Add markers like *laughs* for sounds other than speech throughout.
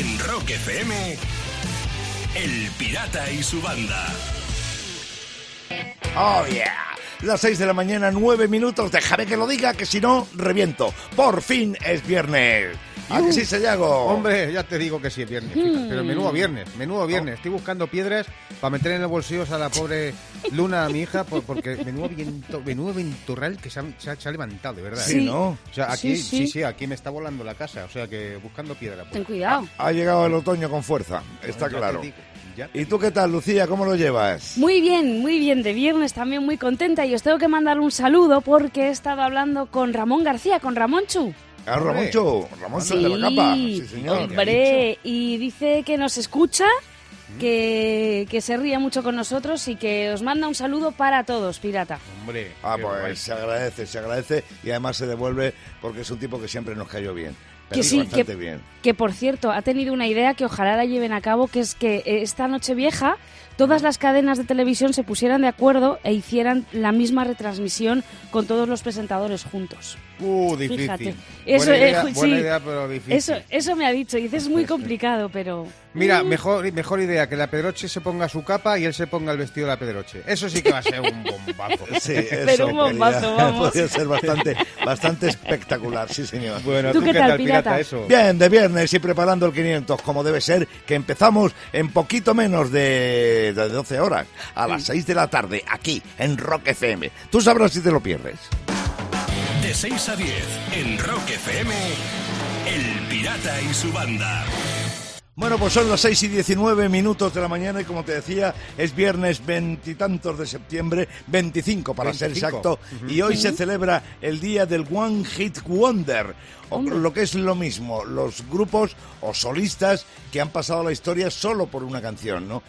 En Rock FM, El Pirata y su banda. Oh, yeah. Las 6 de la mañana, 9 minutos. Déjame que lo diga, que si no, reviento. Por fin es viernes. ¿A que sí, Sayago? Hombre, ya te digo que sí es viernes. fíjate, Pero menudo viernes, menudo viernes. Estoy buscando piedras para meter en los bolsillos a la pobre Luna, a mi hija, por- porque menudo viento, menudo venturral que se ha, se ha- se ha levantado, de verdad. Sí, ¿eh? ¿no? O sea, aquí, Sí, sí, sí. sí, aquí me está volando la casa. O sea, que buscando piedra. pues. Ten cuidado. Ha llegado el otoño con fuerza, está Ya te claro. ¿Y tú qué tal, Lucía? ¿Cómo lo llevas? Muy bien, muy bien. De viernes también muy contenta y os tengo que mandar un saludo porque he estado hablando con Ramón García, con Ramón Chu. Ah. Ramoncho, Ramoncho de la capa. Sí, señor. hombre, y dice que nos escucha, que, que se ríe mucho con nosotros y que os manda un saludo para todos, pirata. Hombre. Ah, pues guay. se agradece, se agradece y además se devuelve porque es un tipo que siempre nos cayó bien. Pero Que sí, bastante que- bien. Que por cierto, ha tenido una idea que ojalá la lleven a cabo, que es que eh, esta noche vieja todas las cadenas de televisión se pusieran de acuerdo e hicieran la misma retransmisión con todos los presentadores juntos. Uh, difícil. Fíjate. Eso, buena, eh, idea, ju- buena sí. idea, pero difícil. Eso, eso me ha dicho, y dice, es muy complicado, pero... Mira, mejor, mejor idea, que la Pedroche se ponga su capa y él se ponga el vestido de la Pedroche. Eso sí que va a ser un bombazo. *laughs* Sí, eso Pero un bombazo, podría- *laughs* vamos. podría ser bastante, bastante espectacular, sí, señor. Bueno, ¿Tú ¿tú, qué qué tal, tal, pirata? pirata? Eso. Bien, de viernes y preparando el 500, como debe ser, que empezamos en poquito menos de, de 12 horas, a las 6 de la tarde, aquí, en Rock FM. Tú sabrás si te lo pierdes. De 6 a 10, en Rock FM, El Pirata y su banda. Bueno, pues son las 6 y 19 minutos de la mañana y como te decía, es viernes veintitantos de septiembre, 25 para ser 25. exacto, y hoy se celebra el día del One Hit Wonder, o lo que es lo mismo, los grupos o solistas que han pasado la historia solo por una canción, ¿no?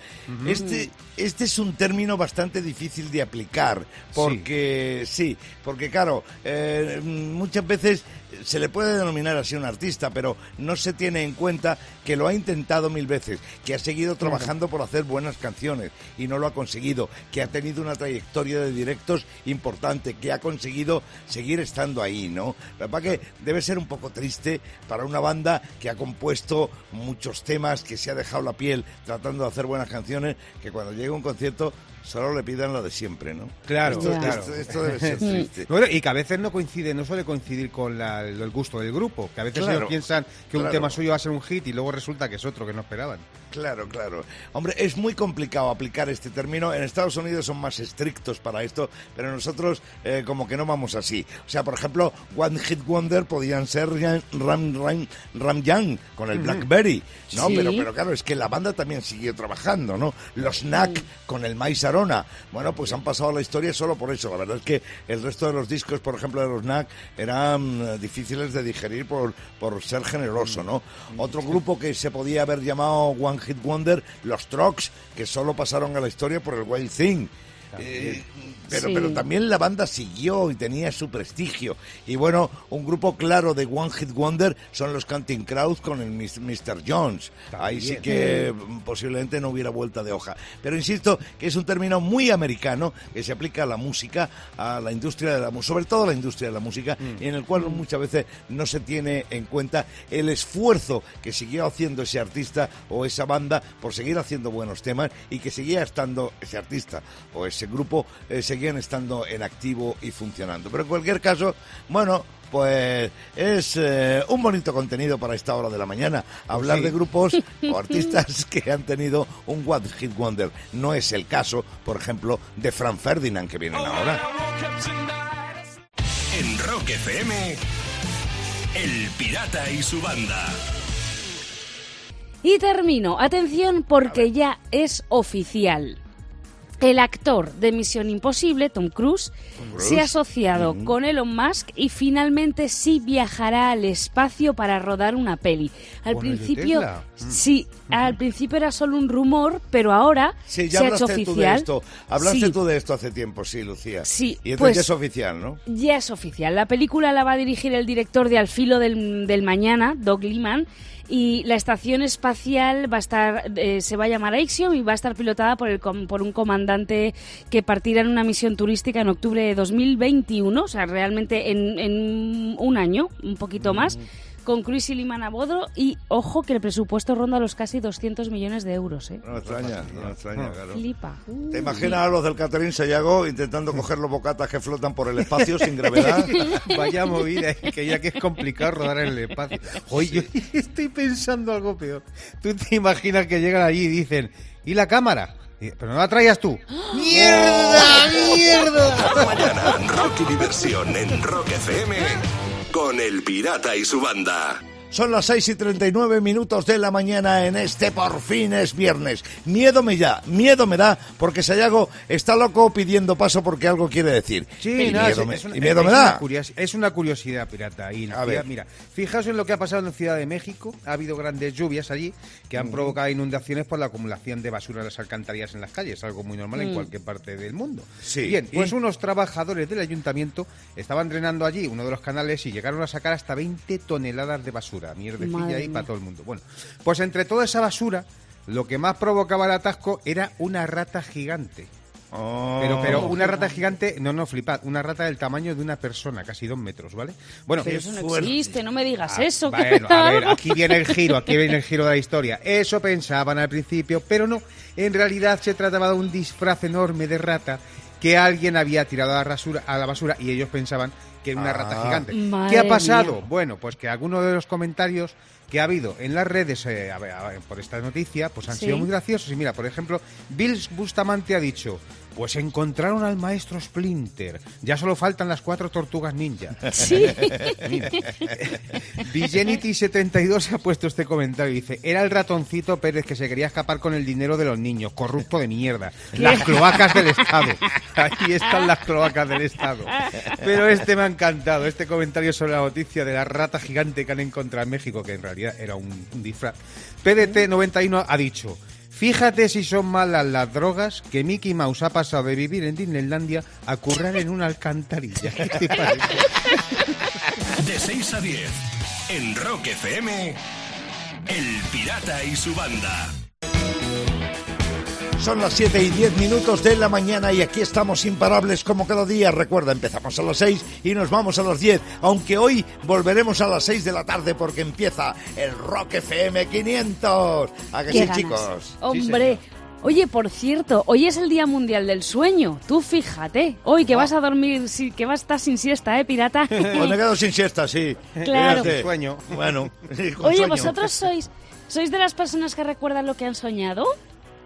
Este, este es un término bastante difícil de aplicar, porque sí, porque claro, eh, muchas veces se le puede denominar así un artista, pero no se tiene en cuenta que lo ha intentado mil veces, que ha seguido trabajando por hacer buenas canciones y no lo ha conseguido, que ha tenido una trayectoria de directos importante, que ha conseguido seguir estando ahí, ¿no? La verdad que debe ser un poco triste para una banda que ha compuesto muchos temas, que se ha dejado la piel tratando de hacer buenas canciones, que cuando llegue a un concierto solo le pidan lo de siempre, ¿no? Claro, esto, claro. esto- esto debe ser *laughs* triste. Bueno, y que a veces no coincide, no suele coincidir con la- el gusto del grupo. Que a veces Claro, ellos piensan que un tema suyo va a ser un hit y luego resulta que es otro que no esperaban. Claro, claro. Hombre, es muy complicado aplicar este término. En Estados Unidos son más estrictos para esto, pero nosotros eh, como que no vamos así. O sea, por ejemplo, One Hit Wonder podían ser Ram, Ram, Ram, con el Blackberry, ¿no? Sí. Pero, pero claro, es que la banda también siguió trabajando, ¿no? Los Knack con el Mais Arona. Bueno, pues han pasado a la historia solo por eso. La verdad es que el resto de los discos, por ejemplo, de los Knack, eran eh, difíciles de digerir por, por ser generoso, ¿no? Otro grupo que se podía haber llamado One Hit Wonder, los Trucks, que solo pasaron a la historia por el Wild Thing. Eh, pero, Sí. pero también la banda siguió y tenía su prestigio. Y bueno, un grupo claro de One Hit Wonder son los Counting Crows con el Mr. Jones. Ahí sí También. que mm, posiblemente no hubiera vuelta de hoja. Pero insisto que es un término muy americano que se aplica a la música, a la industria de la música, sobre todo a la industria de la música, y en el cual muchas veces no se tiene en cuenta el esfuerzo que siguió haciendo ese artista o esa banda por seguir haciendo buenos temas y que seguía estando ese artista o ese grupo eh, seguían estando en activo y funcionando. Pero en cualquier caso, bueno, pues es eh, un bonito contenido para esta hora de la mañana. Hablar sí. de grupos *laughs* o artistas que han tenido un One Hit Wonder. No es el caso, por ejemplo, de Frank Ferdinand que vienen ahora. En Rock FM, El Pirata y su banda. Y termino. Atención porque ya es oficial. El actor de Misión Imposible, Tom Cruise, se ha asociado con Elon Musk y finalmente sí viajará al espacio para rodar una peli. Al ¿Con el de principio, Tesla? sí, al principio era solo un rumor, pero ahora Sí, ya se ha hecho hablaste tú de oficial. esto. Hablaste Sí. tú de esto hace tiempo, sí, Lucía. Sí, Y entonces pues- ya es oficial, ¿no? Ya es oficial. La película la va a dirigir el director de Al filo del, del mañana, Doug Liman, y la estación espacial va a estar, eh, se va a llamar Axiom y va a estar pilotada por, el, por un comandante que partirá en una misión turística en octubre de 2021, o sea, realmente en, en un año, un poquito más. Con Cruise y Liman a Bodro y ojo que el presupuesto ronda los casi 200 millones de euros, ¿eh? No extraña, no extraña, claro. Flipa. ¿Te imaginas a los del Catering Sayago intentando coger los bocatas que flotan por el espacio sin gravedad? *laughs* Vaya movida, eh, que ya que es complicado rodar en el espacio. Oye, yo estoy pensando algo peor. ¿Tú te imaginas que llegan allí y dicen, ¿y la cámara? Pero no la traías tú. ¡Mierda, mierda! Cada mañana, rock y diversión en Rock FM con El Pirata y su banda. Son las 6 y 39 minutos de la mañana en este por fin es viernes. Miedo me da, miedo me da porque Sayago está loco pidiendo paso porque algo quiere decir. Sí, y nada, miedo, es, me, es una, y miedo es me una da. es una curiosidad pirata. Y la A ciudad- ver. Mira, fijaos en lo que ha pasado en Ciudad de México. Ha habido grandes lluvias allí que han provocado inundaciones por la acumulación de basura en las alcantarillas en las calles, algo muy normal en cualquier parte del mundo. Sí. Bien, ¿Y? pues unos trabajadores del ayuntamiento estaban drenando allí uno de los canales y llegaron a sacar hasta 20 toneladas de basura, mierdecilla Madre ahí para todo el mundo. Bueno, pues entre toda esa basura, lo que más provocaba el atasco era una rata gigante. Oh. Pero, pero una rata gigante, no, no, flipad, una rata del tamaño de una persona, casi dos metros, ¿vale? Bueno, Pero eso no fuerte. existe, no me digas Ah, eso. bueno, a ver, aquí viene el giro, aquí viene el giro de la historia. Eso pensaban al principio, pero no. En realidad se trataba de un disfraz enorme de rata que alguien había tirado a la, rasura- a la basura y ellos pensaban que era una rata Ah. gigante. ¿Qué ha pasado? mía. Bueno, pues que algunos de los comentarios que ha habido en las redes eh, a ver, a ver, por esta noticia pues han Sí. sido muy graciosos. Y mira, por ejemplo, Bill Bustamante ha dicho, pues encontraron al maestro Splinter. Ya solo faltan las cuatro tortugas ninja. Sí. *laughs* Mira. Vigenity72 se ha puesto este comentario y dice, era el ratoncito Pérez que se quería escapar con el dinero de los niños, corrupto de mierda. Las *laughs* cloacas del Estado. Ahí están las cloacas del Estado. Pero este me ha encantado, este comentario sobre la noticia de la rata gigante que han encontrado en México, que en realidad era un, un disfraz. PDT91 ha dicho... Fíjate si son malas las drogas que Mickey Mouse ha pasado de vivir en Disneylandia a currar en una alcantarilla. De 6 a 10 en Rock FM, El Pirata y su banda. Son las 7 y 10 minutos de la mañana y aquí estamos imparables como cada día. Recuerda, empezamos a las 6 y nos vamos a las 10, aunque hoy volveremos a las 6 de la tarde porque empieza el Rock FM 500. ¿A que Qué sí, ganas. chicos? Hombre. Oye, por cierto, hoy es el Día Mundial del Sueño. Tú fíjate. Hoy que vas a dormir, que vas a estar sin siesta, ¿eh, pirata? *laughs* Pues me quedo sin siesta, sí. Claro. Fíjate. Sueño. Bueno, *laughs* sí, con Oye, sueño. ¿vosotros sois, sois de las personas que recuerdan lo que han soñado?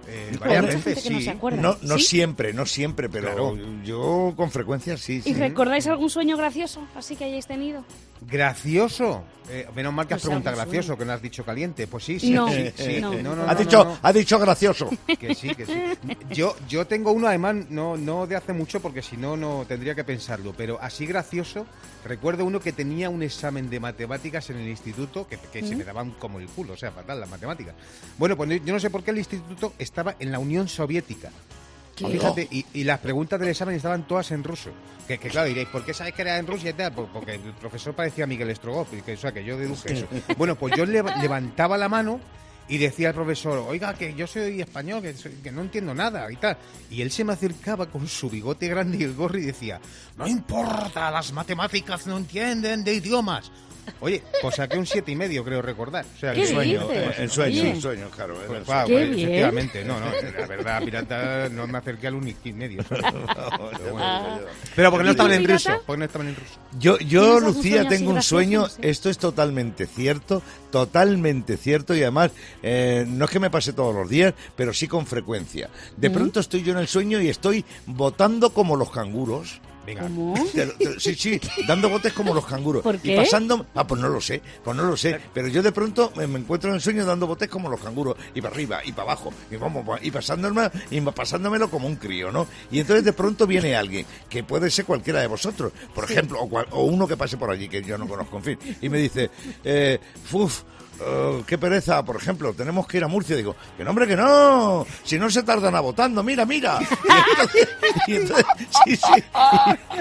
Eh, Hay varias mucha veces, gente que no sí. se acuerda. No, no ¿Sí? siempre, no siempre, pero Claro. yo con frecuencia sí. ¿Y sí. recordáis algún sueño gracioso así que hayáis tenido? Gracioso. Eh, menos mal que has Pues preguntado gracioso, que no has dicho caliente. Pues sí, sí, No, sí, sí. no. No, no, ha, no, dicho, no, no. ha dicho gracioso. Que sí, que sí. Yo, yo tengo uno, además, no, no de hace mucho, porque si no, no tendría que pensarlo. Pero así gracioso, recuerdo uno que tenía un examen de matemáticas en el instituto que, que se me daban como el culo, o sea, fatal las matemáticas. Bueno, pues yo no sé por qué el instituto estaba en la Unión Soviética. ¿Qué? Fíjate, y, y las preguntas del examen estaban todas en ruso. Que, que claro, diréis, ¿por qué sabes que era en Rusia y tal? Por- Porque el profesor parecía Miguel Strogoff, que, o sea, que yo deduje eso. Bueno, pues yo leva- *laughs* levantaba la mano y decía al profesor, oiga, que yo soy español, que, soy- que no entiendo nada y tal. Y él se me acercaba con su bigote grande y el gorro y decía, no importa, las matemáticas no entienden de idiomas. Oye, pues saqué un siete y medio, creo recordar. O sea, ¿Qué el sueño. dices? En sueño, Oye. en sueño, claro. en Pues, el claro, Qué pues, bien. efectivamente, no, no, la verdad, pirata, no me acerqué al un y medio. Pero, bueno. Pero porque no ¿Y tú, estaban en pirata? ruso, porque no estaban en ruso. Yo, ¿Tienes yo Lucía, tengo un sueño, esto es totalmente cierto, totalmente cierto y además eh, no es que me pase todos los días, pero sí con frecuencia. De pronto estoy yo en el sueño y estoy votando como los canguros. Venga. ¿Cómo? Te- te- Sí, sí, dando botes como los canguros. ¿Por Y qué? pasando, ah, pues no lo sé, pues no lo sé, pero yo de pronto me, me encuentro en el sueño dando botes como los canguros, y para arriba, y para abajo, y vamos, y pasándome, y pasándomelo como un crío, ¿no? Y entonces de pronto viene alguien, que puede ser cualquiera de vosotros, por ejemplo, o, cual- o uno que pase por allí, que yo no conozco, en fin, y me dice, eh, uf, "Oh, qué pereza, por ejemplo, tenemos que ir a Murcia. Digo, que no, hombre, que no, si no se tardan a votando, mira, mira. *laughs* Y entonces, y entonces- sí, sí,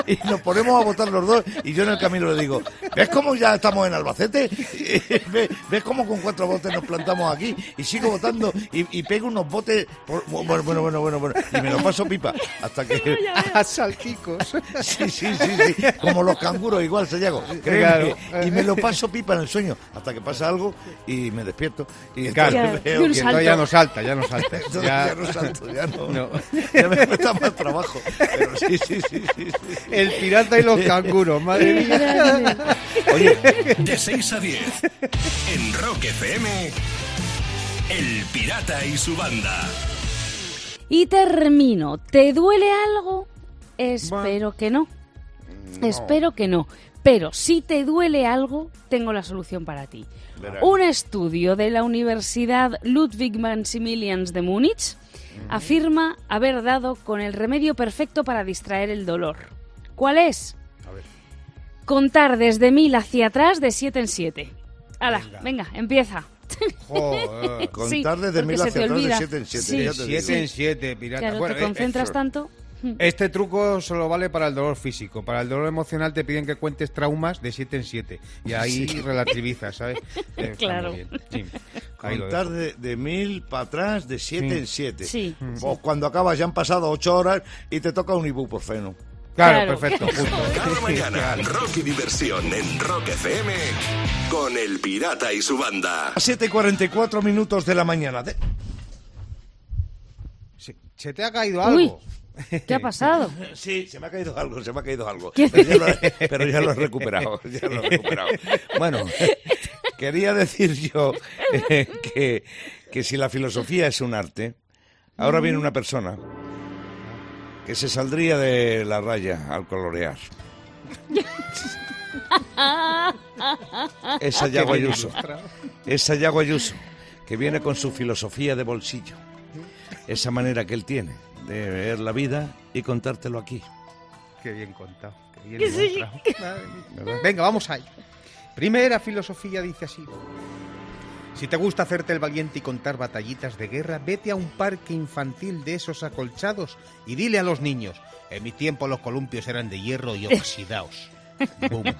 y, y nos ponemos a votar los dos y yo en el camino le digo, ¿ves cómo ya estamos en Albacete? *laughs* ¿Ves, ves cómo con cuatro botes nos plantamos aquí? Y sigo votando y, y pego unos botes, por- bueno, bueno, bueno, bueno, bueno, y me lo paso pipa hasta que... *laughs* A salticos. Sí, sí, sí, sí, como los canguros, igual, Sayago. Créeme. Y me lo paso pipa en el sueño, hasta que pasa algo y me despierto. Y Claro. Ya, veo de un que- salto. Entonces ya no salta, ya no *laughs* salta. Ya- ya no salto, ya no. *laughs* No. *laughs* Ya me cuesta más trabajo. Pero sí, sí, sí, sí, sí. El pirata y los canguros, madre mía. Oye, De 6 a 10. En Rock FM. El Pirata y su banda. Y termino. ¿Te duele algo? Espero que no. Espero que no. Pero si te duele algo, tengo la solución para ti. Un estudio de la Universidad Ludwig Maximilians de Múnich afirma haber dado con el remedio perfecto para distraer el dolor. ¿Cuál es? Contar desde mil hacia atrás de siete en siete. Hala, venga, empieza. Joder. *laughs* contar desde porque mil hacia atrás de olvida. siete en siete. Sí. Siete en siete, pirata. Claro, Bueno, te eh, concentras eh, tanto. *laughs* Este truco solo vale para el dolor físico. Para el dolor emocional te piden que cuentes traumas de 7 en 7. Y ahí *laughs* relativizas, ¿sabes? *laughs* Eh, Claro. Sí. Contar de, de mil para atrás de siete Sí. en siete. Sí, O cuando acabas ya han pasado ocho horas y te toca un ibuprofeno. Claro, Claro. perfecto, justo. Cada mañana, rock y diversión en Rock FM con El Pirata y su banda. A 7 y 44 minutos de la mañana. De- Se, se te ha caído Uy. ¿Qué ha pasado? *laughs* Sí, se me ha caído algo, se me ha caído algo. Pero ya, lo pero ya lo he recuperado, ya lo he recuperado. Bueno, *laughs* quería decir yo eh, que, que si la filosofía es un arte, ahora viene una persona que se saldría de la raya al colorear. *laughs* Esa Yago Ayuso. Esa Yago Ayuso, que viene con su filosofía de bolsillo. Esa manera que él tiene de ver la vida y contártelo aquí. Qué bien contado. Qué bien *laughs* mía. Venga, vamos allá. Primera filosofía dice así. Si te gusta hacerte el valiente y contar batallitas de guerra, vete a un parque infantil de esos acolchados y dile a los niños, en mi tiempo los columpios eran de hierro y oxidaos. *laughs* Boom.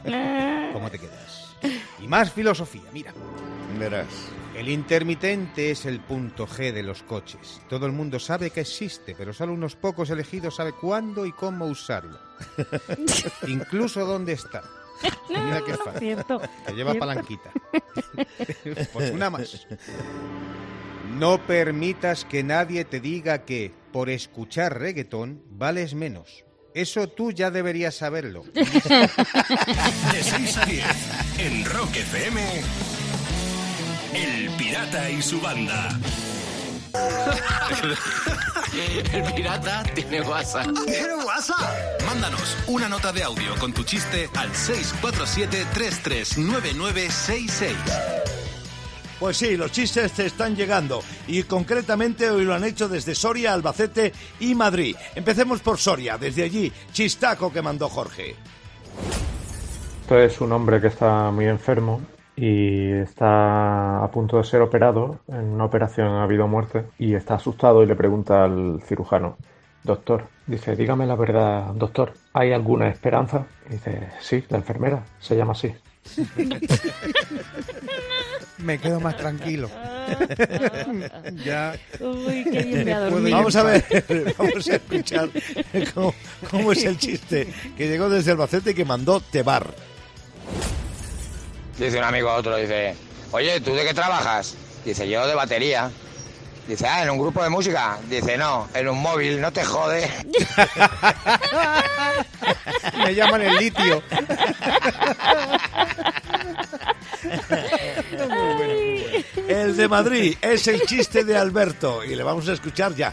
¿Cómo te quedas? Y más filosofía, mira. Verás. El intermitente es el punto G de los coches. Todo el mundo sabe que existe, pero solo unos pocos elegidos sabe cuándo y cómo usarlo. *laughs* Incluso dónde está. Mira qué fácil. Cierto. Que lleva Cierto. palanquita. *laughs* Pues una más. No permitas que nadie te diga que por escuchar reggaetón vales menos. Eso tú ya deberías saberlo. *laughs* De 6 a 10 en Rock FM. El Pirata y su banda. *laughs* El pirata tiene WhatsApp. ¿Tiene WhatsApp? Mándanos una nota de audio con tu chiste al 647-339966. Pues sí, los chistes te están llegando y concretamente hoy lo han hecho desde Soria, Albacete y Madrid. Empecemos por Soria, desde allí, chistaco que mandó Jorge. Esto es un hombre que está muy enfermo y está a punto de ser operado en una operación ha habido muerte y está asustado y le pregunta al cirujano, doctor, dice, dígame la verdad, doctor, ¿hay alguna esperanza? Y dice, sí, la enfermera, se llama así. *laughs* Me quedo más tranquilo. *laughs* ya. Uy, qué bien me Vamos a ver, *laughs* vamos a escuchar cómo, cómo es el chiste que llegó desde Albacete y que mandó Tebar. Dice un amigo a otro, dice, oye, ¿tú de qué trabajas? Dice, yo de batería. Dice, ah, ¿en un grupo de música? Dice, no, en un móvil, no te jode. Me llaman el litio. El de Madrid es el chiste de Alberto y le vamos a escuchar ya.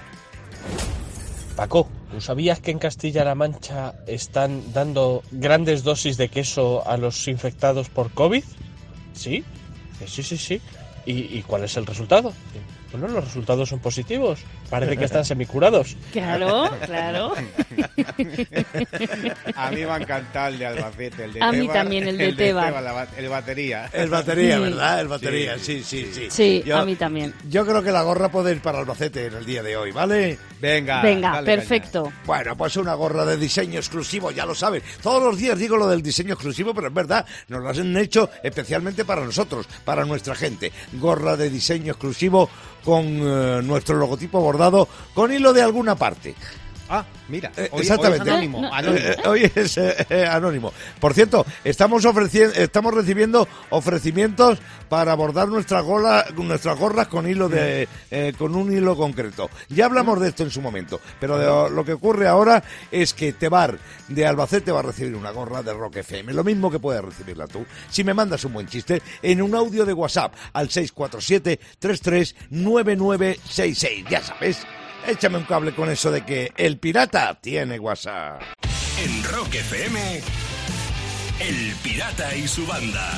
Paco, ¿tú sabías que en Castilla-La Mancha están dando grandes dosis de queso a los infectados por COVID? ¿Sí? Sí, sí, sí. ¿Y, y cuál es el resultado? Bueno, los resultados son positivos. Parece que están *laughs* semicurados. Claro, claro. A mí me ha encantado el de Albacete, el de A mí Tebar, también el de Tebar. la ba- el batería. El batería, Sí. ¿verdad? El batería, sí, sí, sí. Sí, Yo- a mí también. Yo creo que la gorra puede ir para Albacete en el día de hoy, ¿vale? Venga, Venga, dale perfecto. Bueno, pues una gorra de diseño exclusivo, ya lo sabes. Todos los días digo lo del diseño exclusivo, pero es verdad, nos lo han hecho especialmente para nosotros, para nuestra gente. Gorra de diseño exclusivo con eh, nuestro logotipo bordado con hilo de alguna parte. Ah, mira, Eh, hoy- hoy exactamente. es anónimo, No, anónimo. Eh, hoy es eh, eh, anónimo. Por cierto, estamos ofreciendo, estamos recibiendo ofrecimientos para bordar nuestras gola- nuestras gorras con hilo de, eh, con un hilo concreto. Ya hablamos de esto en su momento, pero de- lo que ocurre ahora es que Tebar de Albacete va a recibir una gorra de Rock FM, lo mismo que puedes recibirla tú. Si me mandas un buen chiste en un audio de WhatsApp al 647 339966, ya sabes. Échame un cable con eso de que el pirata tiene WhatsApp. En Rock FM, El Pirata y su banda.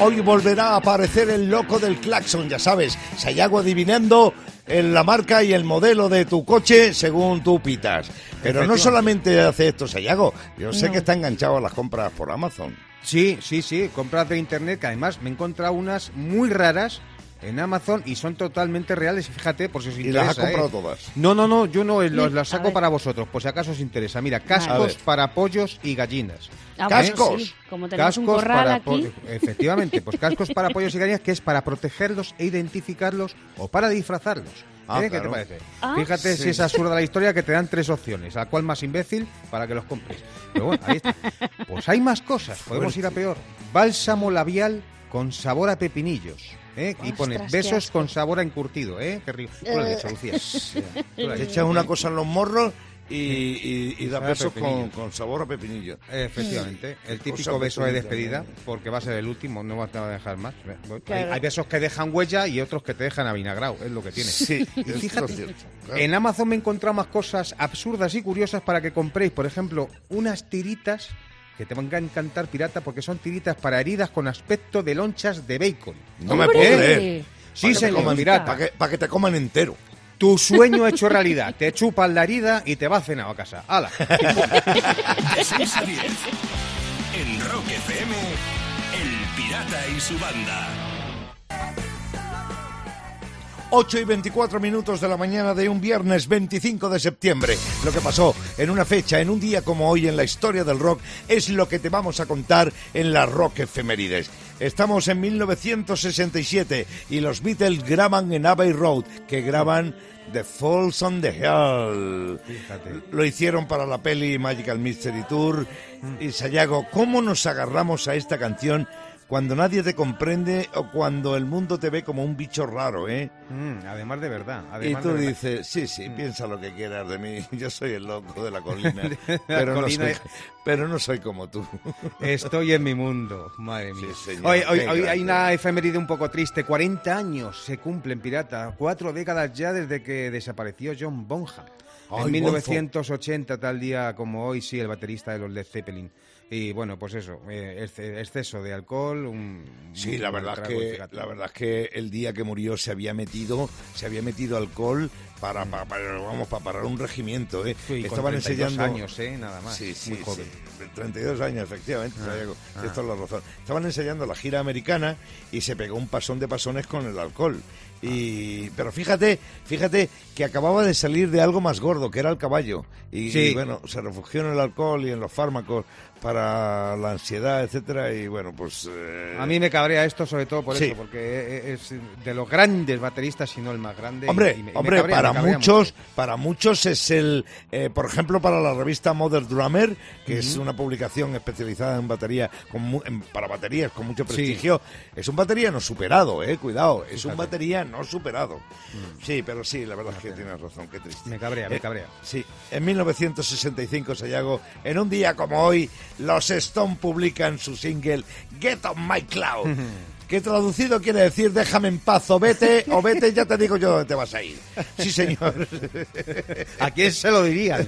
Hoy volverá a aparecer el loco del claxon, ya sabes. Sayago adivinando en la marca y el modelo de tu coche según tú pitas. Pero no solamente hace esto Sayago. Yo sé No. que está enganchado a las compras por Amazon. Sí, sí, sí, compras de internet, que además me he encontrado unas muy raras en Amazon y son totalmente reales. Y Fíjate, por si os Y interesa. las ha comprado ¿eh? todas. No, no, no, yo no, eh, los, las saco para vosotros, por si acaso os interesa. Mira, cascos para pollos y gallinas. Ah, bueno, Cascos. sí, Como tenemos un Cascos corral para aquí. Efectivamente, pues cascos para *laughs* pollos y gallinas, que es para protegerlos e identificarlos o para disfrazarlos. Ah, ¿Eh? ¿Qué claro. te parece? Ah. Fíjate Sí. si es absurda la historia que te dan tres opciones, a cuál más imbécil para que los compres. Pero bueno, ahí está. Pues hay más cosas, podemos ir a peor. Bálsamo labial con sabor a pepinillos. ¿Eh? Y pone besos con sabor a encurtido. ¿eh? Qué rico. Tú lo has dicho, Lucía. Tú lo has Te dicho. echas una cosa en los morros y, y, y da Sabe a besos con, pepinillo. con sabor a pepinillo. Efectivamente, el típico cosa beso de despedida, ¿no? porque va a ser el último, no vas a dejar más. Hay, Claro. hay besos que dejan huella y otros que te dejan avinagrado, es lo que tiene. Sí, *laughs* Y fíjate, es cierto, claro. en Amazon me he encontrado más cosas absurdas y curiosas para que compréis, por ejemplo, unas tiritas que te van a encantar, pirata, porque son tiritas para heridas con aspecto de lonchas de bacon. No me puedo creer. Sí, señor, pirata. Para que, pa' que te coman entero. Tu sueño hecho realidad. Te chupan la herida y te vas cenado a casa. ¡Hala! De 6 a 10. En Rock FM, El Pirata y su banda. 8 y 24 minutos de la mañana de un viernes 25 de septiembre. Lo que pasó en una fecha, en un día como hoy en la historia del rock, es lo que te vamos a contar en las Rock Efemérides. Estamos en 1967 y los Beatles graban en Abbey Road, que graban The Falls on the Hill. Fíjate. Lo hicieron para la peli Magical Mystery Tour. Y Sayago, ¿cómo nos agarramos a esta canción cuando nadie te comprende o cuando el mundo te ve como un bicho raro, eh? Mm, además de verdad. Y tú verdad. dices, sí, sí, piensa lo que quieras de mí, *laughs* yo soy el loco de la *laughs* colina, pero, no soy, *laughs* pero no soy como tú. Estoy en mi mundo, madre mía. Sí, señor. hoy hoy- hoy hay una efeméride un poco triste. 40 años se cumplen, pirata. Cuatro décadas ya desde que desapareció John Bonham. Ay, en 1980, tal día como hoy, sí, el baterista de los Led Zeppelin. Y bueno, pues eso, eh, exce- exceso de alcohol. Un, Sí, la verdad, es que, la verdad es que el día que murió se había metido, se había metido alcohol para, para, para- vamos, para parar un regimiento, ¿eh? Sí, Estaban 32 enseñando años, ¿eh? Nada más. Sí, sí, Muy joven. sí. 32 años, efectivamente. Ah, Sayago. ah. Esto es la razón. Estaban ensayando la gira americana y se pegó un pasón de pasones con el alcohol. Y, pero fíjate, fíjate que acababa de salir de algo más gordo, que era el caballo. Y, Sí. y, bueno, se refugió en el alcohol y en los fármacos para la ansiedad, etcétera. Y bueno, pues. eh, A mí me cabrea esto sobre todo por Sí. eso, porque es de los grandes bateristas, si no el más grande. Hombre, y me- hombre, cabrea, para muchos, mucho. para muchos es el, eh, por ejemplo, para la revista Mother Drummer, que es una publicación especializada en batería, con mu- en- para baterías con mucho Sí. prestigio, es un batería no superado, eh, cuidado, es un batería no superado. Sí, pero sí, la verdad es que tienes razón, qué triste. Me cabrea, me Eh, cabrea. Sí, en 1965, Sayago, en un día como hoy, los Stone publican su single Get on My Cloud. *laughs* que traducido quiere decir déjame en paz o vete, o vete, ya te digo yo dónde te vas a ir. Sí, señor. ¿A quién se lo dirían?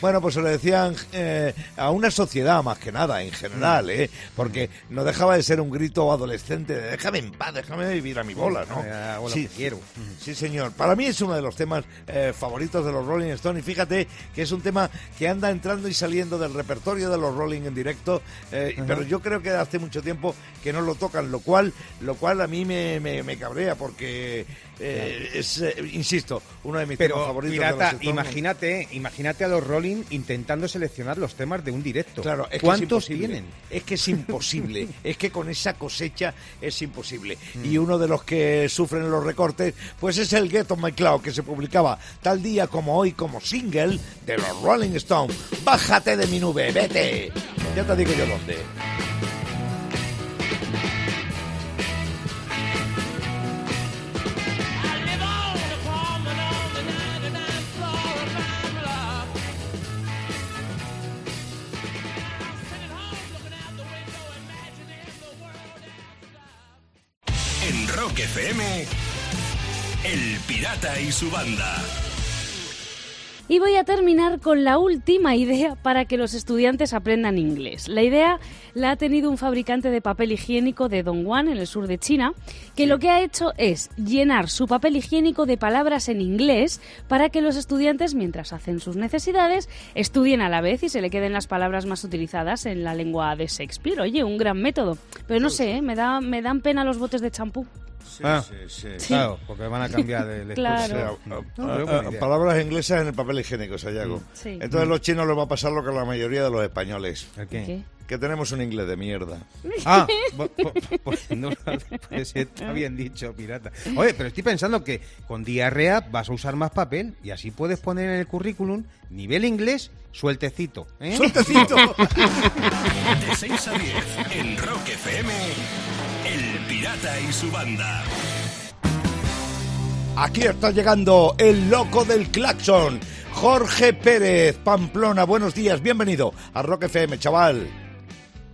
bueno, pues se lo decían eh, a una sociedad más que nada, en general, ¿eh? Porque no dejaba de ser un grito adolescente de déjame en paz, déjame vivir a mi bola, ¿no? Sí, quiero. Sí, señor. Para mí es uno de los temas eh, favoritos de los Rolling Stones. Y fíjate que es un tema que anda entrando y saliendo del repertorio de los Rolling en directo. eh, Pero yo creo que hace mucho tiempo que no lo tocan, lo cual, lo cual a mí me, me- me cabrea porque eh, es, eh, insisto, uno de mis temas Pero, favoritos. pirata, los Stones. imagínate, imagínate a los Rolling intentando seleccionar los temas de un directo. Claro, es que es ¿Cuántos tienen? Es que es imposible. *laughs* es que con esa cosecha es imposible. Mm. Y uno de los que sufren los recortes, pues es el Get on My Cloud, que se publicaba tal día como hoy como single de los Rolling Stones. Bájate de mi nube, vete. Ya te digo yo dónde. Rock FM, El Pirata y su banda. Y voy a terminar con la última idea para que los estudiantes aprendan inglés. La idea la ha tenido un fabricante de papel higiénico de Dongguan, en el sur de China, que lo que ha hecho es llenar su papel higiénico de palabras en inglés para que los estudiantes, mientras hacen sus necesidades, estudien a la vez y se le queden las palabras más utilizadas en la lengua de Shakespeare. Oye, un gran método. Pero no sé, ¿eh? me, da, me dan pena los botes de champú. Ah, sí. Claro, porque van a cambiar de Claro. Ah, buena idea. palabras inglesas en el papel higiénico, Sayago. Sí. Entonces los chinos les va a pasar lo que a la mayoría de los españoles. ¿El qué? ¿Qué? Que tenemos un inglés de mierda. Ah, pues no, pues está bien dicho, pirata. Oye, pero estoy pensando que con diarrea vas a usar más papel y así puedes poner en el currículum nivel inglés sueltecito. ¿eh? ¡Sueltecito! *laughs* De 6 a 10, en Rock FM, El Pirata y su banda. Aquí está llegando el loco del claxon, Jorge Pérez, Pamplona. Buenos días, bienvenido a Rock FM, chaval.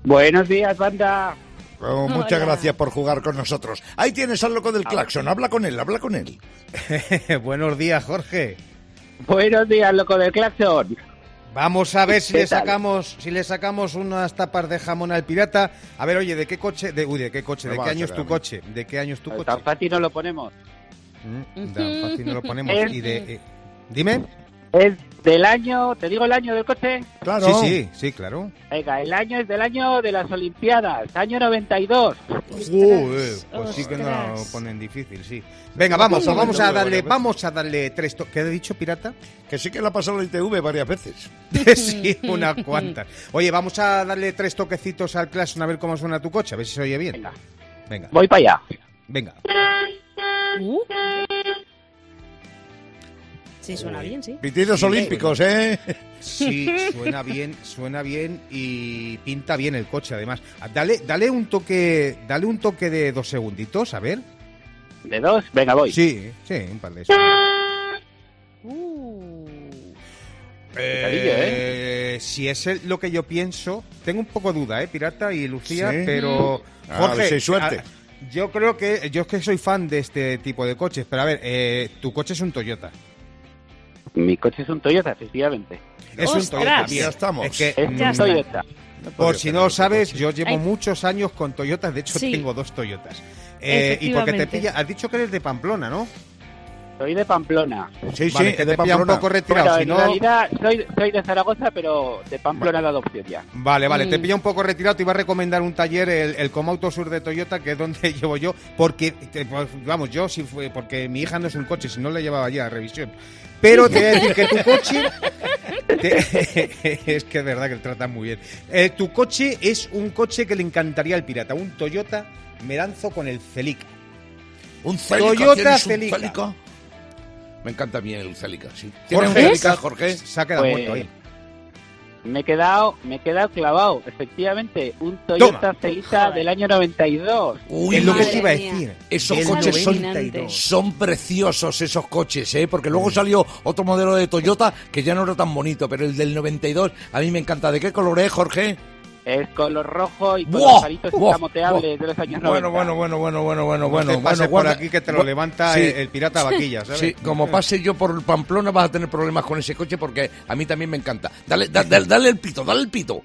Buenos días, banda. Oh, muchas Hola. gracias por jugar con nosotros. Ahí tienes al loco del claxon, habla con él, habla con él. *laughs* Buenos días, Jorge. Buenos días, loco del claxon. Vamos a ver si ¿Qué le sacamos, si le sacamos unas tapas de jamón al pirata. A ver, oye, ¿de qué coche? De, uy, ¿de qué coche? ¿De qué año es tu coche? ¿De qué año es tu coche? Tan fácil no lo ponemos. Mm, tan fácil no lo *laughs* ponemos. Y de, eh, dime. Es del año, ¿te digo el año del coche? Claro. Sí, sí, sí, claro. Venga, el año es del año de las Olimpiadas, año 92. Joder, pues sí que no lo ostras. ponen difícil, sí. Venga, vamos, vamos a darle, vamos a darle tres to- ¿Qué he dicho, pirata? Que sí que la ha pasado la ITV varias veces. *laughs* sí, unas cuantas. Oye, vamos a darle tres toquecitos al Clash a ver cómo suena tu coche, a ver si se oye bien. Venga, Venga, voy para allá. venga. Uh. Sí, suena bien, sí. Pitidos olímpicos, ¿eh? Sí, suena bien, suena bien y pinta bien el coche, además. Dale, dale un toque, dale un toque de dos segunditos, a ver. ¿De dos? Venga, voy. Sí, sí, un par de segundos. Uh. Picadillo, Eh, Si es el- lo que yo pienso, tengo un poco de duda, ¿eh, Pirata y Lucía? Sí. Pero, Ah, Jorge, sí, suerte. ah, yo creo que, yo es que soy fan de este tipo de coches, pero a ver, eh, tu coche es un Toyota. Mi coche es un Toyota, efectivamente. Es un. Toyota. Ya estamos. Es que, Es mm, Ya un está. Toyota. por si no lo sabes, yo llevo Ay. muchos años con Toyotas, de hecho Sí. tengo dos Toyotas. Eh, y porque te pilla, has dicho que eres de Pamplona, ¿no? Soy de Pamplona. Sí, Vale, sí, que de te pilla un Pamplona. poco retirado, Bueno, si en no... realidad soy, soy de Zaragoza, pero de Pamplona de adopción ya. Vale, vale, te Mm. pilla un poco retirado. Te iba a recomendar un taller, el, el Comauto Sur de Toyota, que es donde *laughs* llevo yo, porque, te- pues, vamos, yo sí fue, porque mi hija no es un coche, si no le llevaba ya a revisión. Pero te voy a decir que tu coche, *laughs* te- *laughs* es que es verdad que le tratan muy bien. Eh, tu coche es un coche que le encantaría al pirata, un Toyota Meranzo con el Celica. Un Celica, Toyota ¿tienes un Celica. Me encanta a mí el Celica, sí. ¿Tienes un Jorge, Celica, Jorge? Se ha quedado Pues, muerto ahí. Me he quedado, me he quedado clavado. Efectivamente, un Toyota Toma. Celica Joder. del año 92. Uy, es lo que te iba a decir. Esos coches son, 92. son preciosos esos coches, ¿eh? Porque luego salió otro modelo de Toyota que ya no era tan bonito, pero el del 92 a mí me encanta. ¿De qué color es, Jorge? Es color rojo y con ¡Buah! los aritos ¡Buah! escamoteables de los años 90. Bueno, bueno, bueno, bueno, bueno, bueno, No bueno, te pases bueno, por guarda- aquí que te lo gu- levanta Sí. el, el pirata vaquilla, ¿sabes? Sí, como *laughs* pase yo por Pamplona vas a tener problemas con ese coche porque a mí también me encanta. Dale, da- da- dale el pito, dale el pito.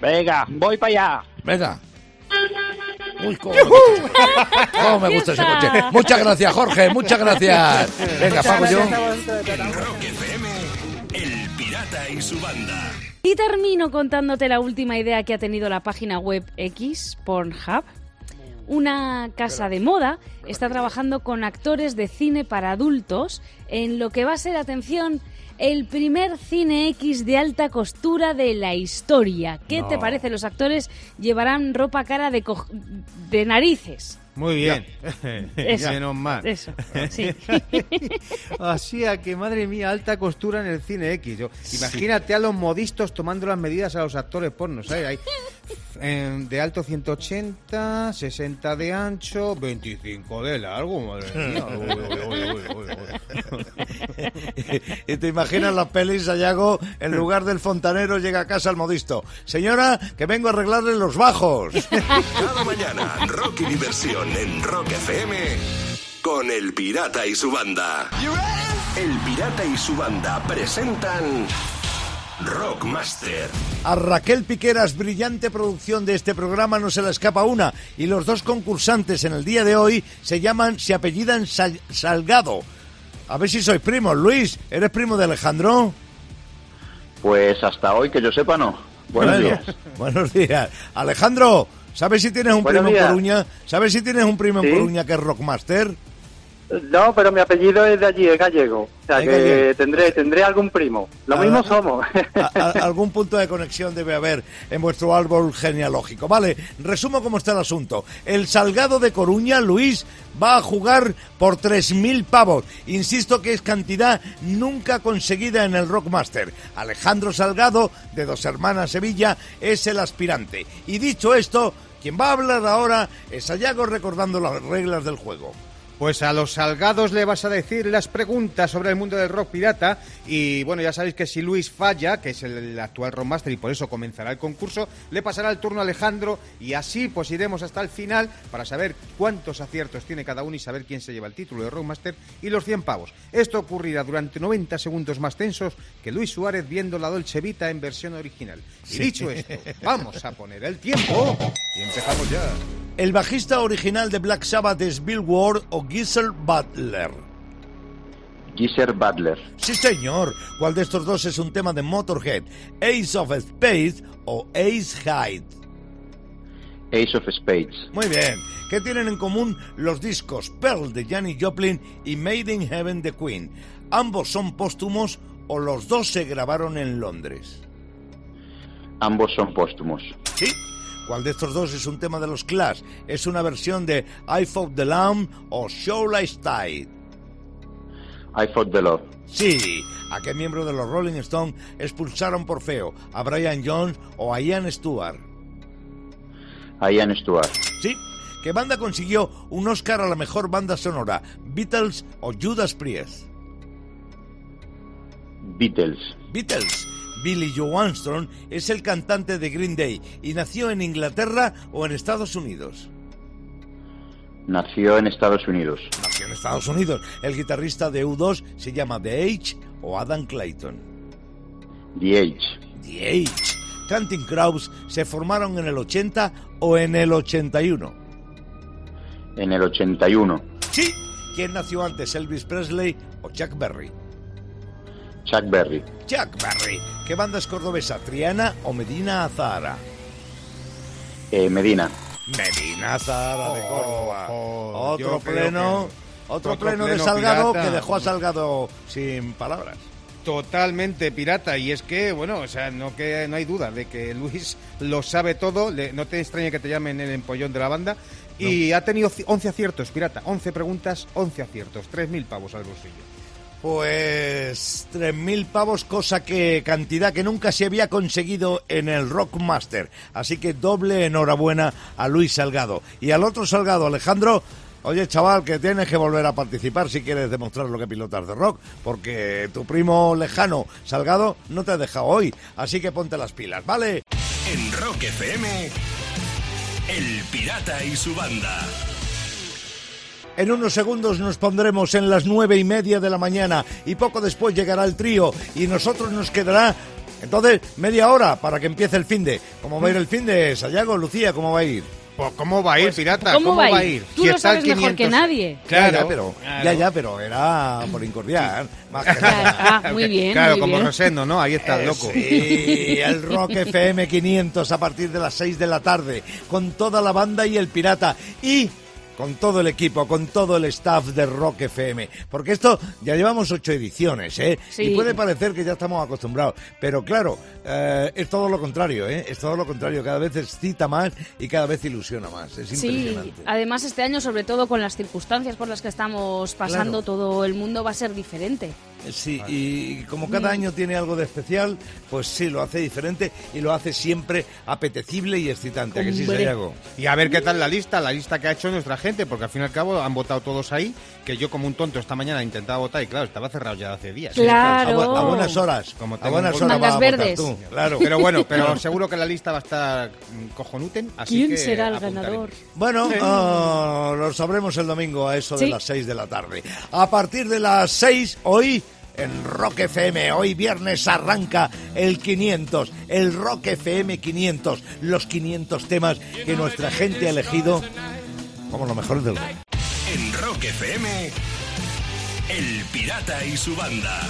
Venga, voy para allá. Venga. Uy, cómo me gusta, cómo me gusta ese coche. Muchas gracias, Jorge, muchas gracias. Venga, pago yo. En Rock FM, El Pirata y su banda. Y termino contándote la última idea que ha tenido la página web X, Pornhub. Una casa de moda está trabajando con actores de cine para adultos en lo que va a ser, atención, el primer cine X de alta costura de la historia. ¿Qué te parece? Los actores llevarán ropa cara de, de narices. Muy bien. *laughs* Eso, Menos mal. Eso, sí. *laughs* Así a que, madre mía, alta costura en el cine X. Yo, imagínate a los modistos tomando las medidas a los actores pornos. ¿sabes? Ahí, em, de alto 180, 60 de ancho, 25 de largo, madre mía. *laughs* Uy, uy, uy, uy, uy, uy. *laughs* y te imaginas las pelis, Sayago, en lugar del fontanero llega a casa el modisto. Señora, que vengo a arreglarle los bajos. *laughs* Cada mañana, rock y diversión en Rock FM con El Pirata y su banda. El Pirata y su banda presentan Rockmaster. A Raquel Piqueras, brillante producción de este programa, no se le escapa una. Y los dos concursantes en el día de hoy se llaman, se apellidan Sal- Salgado. A ver si sois primos. Luis, ¿eres primo de Alejandro? Pues hasta hoy que yo sepa no. Buenos Bueno, días. *laughs* Buenos días. Alejandro, ¿sabes si tienes un Buenos primo en. Coruña? ¿Sabes si tienes un primo en. Coruña que es Rockmaster? No, pero mi apellido es de allí, es gallego. O sea que gallego. tendré tendré algún primo. Lo Ah, mismo somos. A- a- algún punto de conexión debe haber en vuestro árbol genealógico. Vale, resumo cómo está el asunto. El Salgado de Coruña, Luis, va a jugar por 3.000 pavos. Insisto que es cantidad nunca conseguida en el Rockmaster. Alejandro Salgado, de Dos Hermanas Sevilla, es el aspirante. Y dicho esto, quien va a hablar ahora es Ayago recordando las reglas del juego. Pues a los salgados le vas a decir las preguntas sobre el mundo del rock pirata y bueno, ya sabéis que si Luis falla, que es el actual rockmaster y por eso comenzará el concurso, le pasará el turno a Alejandro y así pues iremos hasta el final para saber cuántos aciertos tiene cada uno y saber quién se lleva el título de rockmaster y los 100 pavos. Esto ocurrirá durante 90 segundos más tensos que Luis Suárez viendo la Dolce Vita en versión original. Y dicho esto, vamos a poner el tiempo y empezamos ya. El bajista original de Black Sabbath es Bill Ward o Giselle Butler. Geezer Butler. Sí, señor. ¿Cuál de estos dos es un tema de Motorhead? Ace of Spades o Ace Hyde. Ace of Spades. Muy bien. ¿Qué tienen en común los discos Pearl de Janis Joplin y Made in Heaven de Queen? ¿Ambos son póstumos o los dos se grabaron en Londres? Ambos son póstumos. ¿Sí? ¿Cuál de estos dos es un tema de los Clash? ¿Es una versión de I Fought the Lamb o Show Like Tide? I Fought the Love. Sí, ¿a qué miembro de los Rolling Stones expulsaron por feo? ¿A Brian Jones o a Ian Stewart? A Ian Stewart. Sí, ¿qué banda consiguió un Oscar a la mejor banda sonora? ¿Beatles o Judas Priest? Beatles. Beatles. Billy Joe Armstrong es el cantante de Green Day y nació en Inglaterra o en Estados Unidos. Nació en Estados Unidos. Nació en Estados Unidos. El guitarrista de U2 se llama The Age o Adam Clayton. The Age. The Age. Counting Crows se formaron en el 80 o en el 81. En el 81. Sí. ¿Quién nació antes, Elvis Presley o Chuck Berry? Chuck Berry. Chuck Berry. ¿Qué banda es cordobesa, Triana o Medina Azahara? Eh, Medina. Medina Azahara de Córdoba. oh, otro pleno, que- otro, otro pleno de Salgado pirata. que dejó a Salgado sin palabras. Totalmente pirata y es que, bueno, o sea, no que no hay duda de que Luis lo sabe todo, le- no te extraña que te llamen el empollón de la banda y ha tenido ci- 11 aciertos, pirata, 11 preguntas, 11 aciertos, 3.000 pavos al bolsillo. Pues 3.000 pavos, cosa que cantidad que nunca se había conseguido en el Rockmaster. Así que doble enhorabuena a Luis Salgado. Y al otro Salgado, Alejandro, oye chaval, que tienes que volver a participar si quieres demostrar lo que pilotas de rock, porque tu primo lejano, Salgado, no te ha dejado hoy. Así que ponte las pilas, ¿vale? En Rock FM, El Pirata y su banda. En unos segundos nos pondremos en las nueve y media de la mañana y poco después llegará el trío y nosotros nos quedará entonces media hora para que empiece el fin de. ¿Cómo va a ir el fin de Sayago, Lucía? ¿Cómo va a ir? Pues, ¿Cómo va a ir, pirata? ¿Cómo, va, a ir? Tú Si lo mejor que 500. nadie. Ya, Claro, ya, pero, claro. ya, ya, pero era por incordiar. Más que nada. *laughs* ah, muy bien, Claro, muy como bien. Rosendo, ¿no? Ahí está, Eh, loco. Sí, el Rock *laughs* FM 500 a partir de las 6 de la tarde, con toda la banda y el pirata. Y con todo el equipo, con todo el staff de Rock FM. Porque esto ya llevamos ocho ediciones, ¿eh? Sí. Y puede parecer que ya estamos acostumbrados. Pero claro, eh, es todo lo contrario, ¿eh? Es todo lo contrario. Cada vez excita más y cada vez ilusiona más. Es Sí, impresionante. además este año, sobre todo con las circunstancias por las que estamos pasando, Claro. todo el mundo va a ser diferente. Sí, y como cada año tiene algo de especial, pues sí, lo hace diferente y lo hace siempre apetecible y excitante. ¿A que sí. Sayago? Y a ver qué tal la lista, la lista que ha hecho nuestra gente, porque al fin y al cabo han votado todos ahí, que yo como un tonto esta mañana intentaba votar y claro, estaba cerrado ya hace días. Claro. A, bu- a buenas horas. Como a buenas horas Mangas vas a votar verdes. tú, claro. Pero bueno, pero *laughs* seguro que la lista va a estar cojonuten, así ¿Quién que será el apuntaré. ganador? Bueno, ah, lo sabremos el domingo a eso de Sí. las 6 de la tarde. A partir de las 6, hoy, en Rock FM, hoy viernes arranca el 500, el Rock FM 500, los 500 temas que nuestra gente ha elegido como los mejores del rock. En Rock FM, El Pirata y su banda.